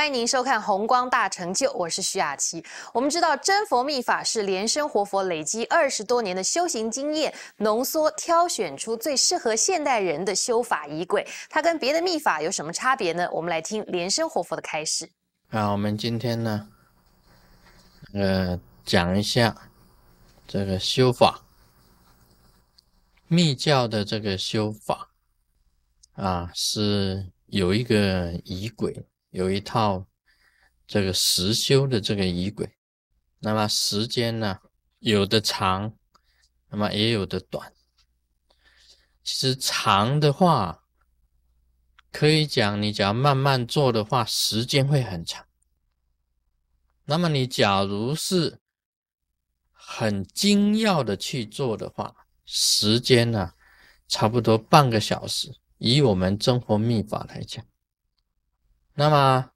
欢迎您收看《红光大成就》，我是徐雅琪。我们知道真佛密法是莲生活佛累积二十多年的修行经验，浓缩挑选出最适合现代人的修法仪轨。它跟别的密法有什么差别呢？我们来听莲生活佛的开始。啊，我们今天呢，呃，讲一下这个修法，密教的这个修法啊，是有一个仪轨。有一套这个实修的这个仪轨，那么时间呢，有的长，那么也有的短。其实长的话，可以讲你只要慢慢做的话，时间会很长。那么你假如是很精要的去做的话，时间呢，差不多半个小时。以我们真活密法来讲。那么，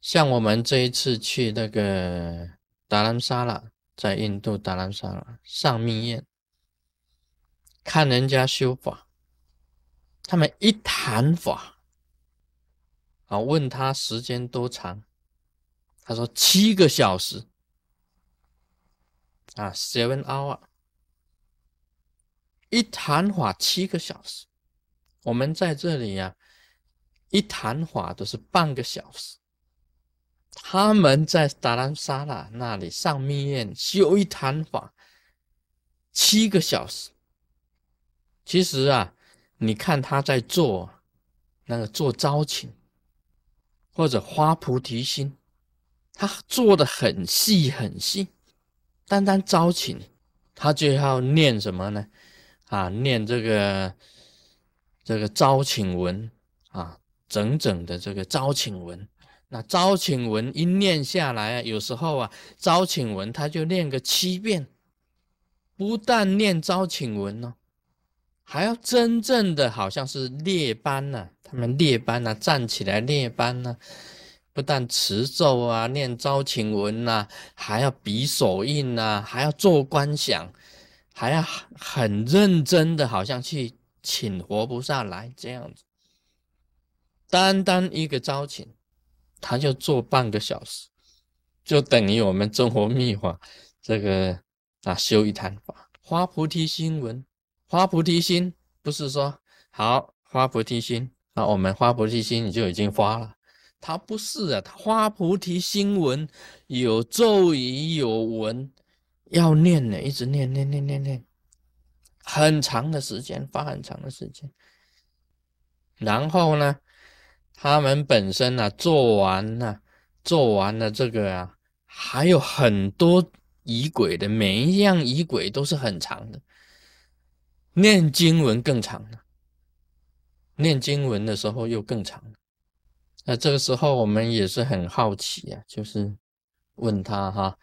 像我们这一次去那个达兰萨拉，在印度达兰萨拉上密宴，看人家修法，他们一谈法，啊，问他时间多长，他说七个小时，啊，seven hour，一谈法七个小时，我们在这里呀。一谈话都是半个小时，他们在达兰萨拉那里上密院修一谈法七个小时。其实啊，你看他在做那个做招请或者花菩提心，他做的很细很细。单单招请，他就要念什么呢？啊，念这个这个招请文啊。整整的这个招请文，那招请文一念下来啊，有时候啊，招请文他就念个七遍，不但念招请文哦，还要真正的好像是列班呢，他们列班呢，站起来列班呢，不但持咒啊，念招请文呐，还要比手印呐，还要做观想，还要很认真的，好像去请活菩萨来这样子。单单一个招请，他就做半个小时，就等于我们中国密法这个啊修一坛法。花菩提心文，花菩提心不是说好花菩提心啊，我们花菩提心你就已经发了，他不是啊，他花菩提心文有咒语有文要念呢，一直念念念念念，很长的时间，花很长的时间，然后呢？他们本身呢，做完了，做完了这个啊，还有很多仪轨的，每一样仪轨都是很长的。念经文更长了，念经文的时候又更长了。那这个时候我们也是很好奇啊，就是问他哈，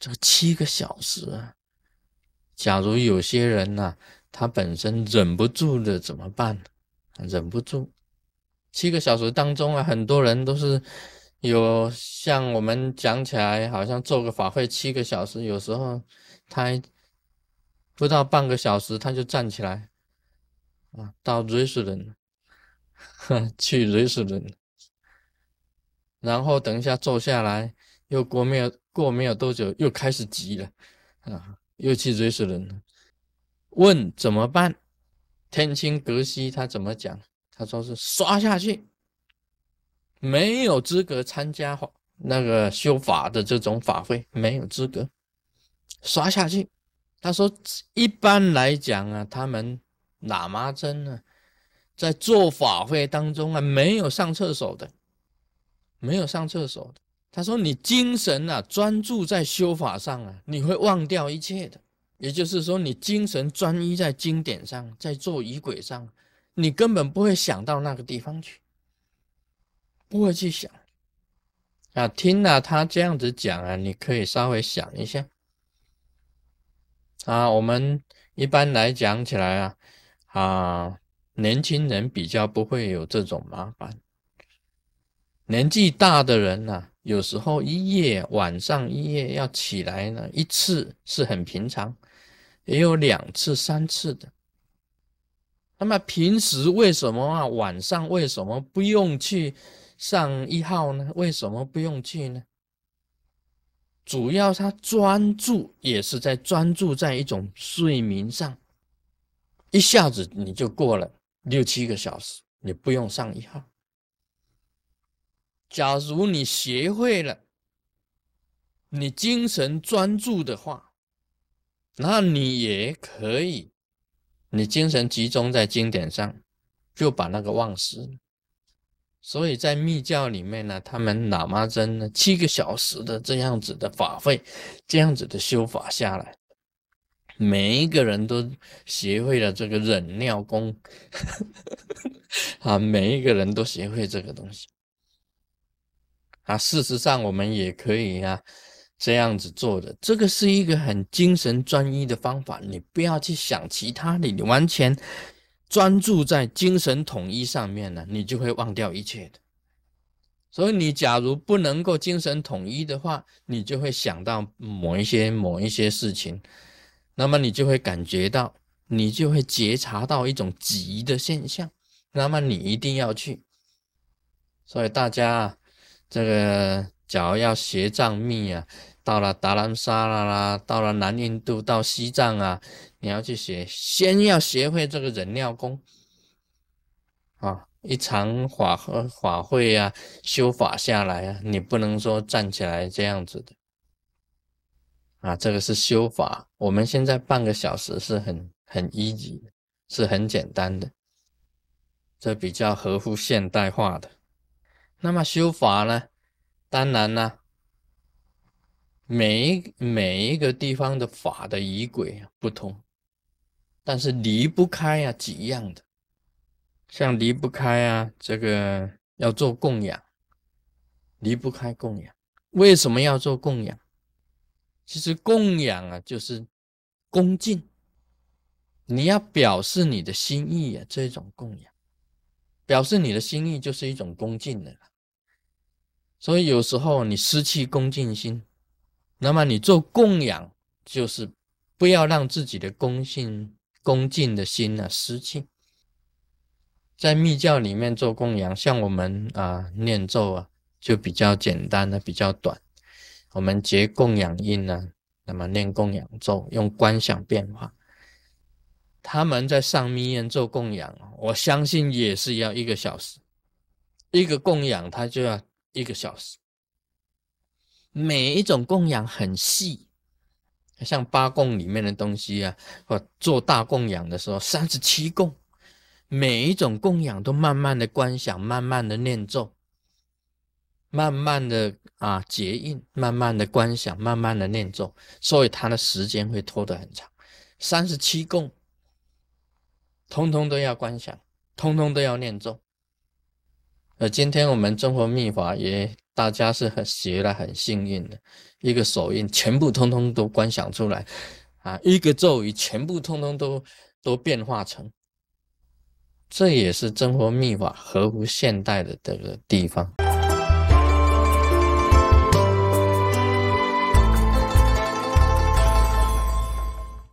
这个七个小时啊，假如有些人呢，他本身忍不住的怎么办？忍不住。七个小时当中啊，很多人都是有像我们讲起来，好像做个法会七个小时，有时候他不到半个小时他就站起来啊，到瑞士人 去瑞士人，然后等一下坐下来，又过没有过没有多久，又开始急了啊，又去瑞士人，问怎么办？天清格西他怎么讲？他说是刷下去，没有资格参加那个修法的这种法会，没有资格刷下去。他说一般来讲啊，他们喇嘛真呢，在做法会当中啊，没有上厕所的，没有上厕所的。他说你精神啊专注在修法上啊，你会忘掉一切的。也就是说，你精神专一在经典上，在做仪轨上。你根本不会想到那个地方去，不会去想啊。听了他这样子讲啊，你可以稍微想一下啊。我们一般来讲起来啊，啊，年轻人比较不会有这种麻烦。年纪大的人呢，有时候一夜晚上一夜要起来呢，一次是很平常，也有两次、三次的。那么平时为什么啊？晚上为什么不用去上一号呢？为什么不用去呢？主要他专注也是在专注在一种睡眠上，一下子你就过了六七个小时，你不用上一号。假如你学会了，你精神专注的话，那你也可以，你精神集中在经典上，就把那个忘失。所以在密教里面呢，他们喇嘛真呢七个小时的这样子的法会，这样子的修法下来，每一个人都学会了这个忍尿功，啊，每一个人都学会这个东西，啊，事实上我们也可以啊这样子做的，这个是一个很精神专一的方法，你不要去想其他的，你完全。专注在精神统一上面呢，你就会忘掉一切的。所以你假如不能够精神统一的话，你就会想到某一些某一些事情，那么你就会感觉到，你就会觉察到一种急的现象，那么你一定要去。所以大家这个假如要学藏密啊，到了达兰萨拉啦，到了南印度，到西藏啊。你要去学，先要学会这个忍尿功啊！一场法和法会啊，修法下来啊，你不能说站起来这样子的啊。这个是修法，我们现在半个小时是很很 easy，是很简单的，这比较合乎现代化的。那么修法呢，当然呢。每一每一个地方的法的仪轨不同。但是离不开啊几样的，像离不开啊这个要做供养，离不开供养。为什么要做供养？其实供养啊就是恭敬，你要表示你的心意啊，这种供养，表示你的心意就是一种恭敬的了。所以有时候你失去恭敬心，那么你做供养就是不要让自己的恭敬。恭敬的心呢，失去。在密教里面做供养，像我们啊念咒啊，就比较简单的，比较短。我们结供养印呢，那么念供养咒，用观想变化。他们在上密院做供养，我相信也是要一个小时，一个供养他就要一个小时。每一种供养很细。像八供里面的东西啊，或做大供养的时候，三十七供，每一种供养都慢慢的观想，慢慢的念咒，慢慢的啊结印，慢慢的观想，慢慢的念咒，所以它的时间会拖得很长。三十七供，通通都要观想，通通都要念咒。今天我们中国秘法也。大家是很学了很幸运的，一个手印全部通通都观想出来，啊，一个咒语全部通通都都变化成，这也是中国密法合乎现代的这个地方。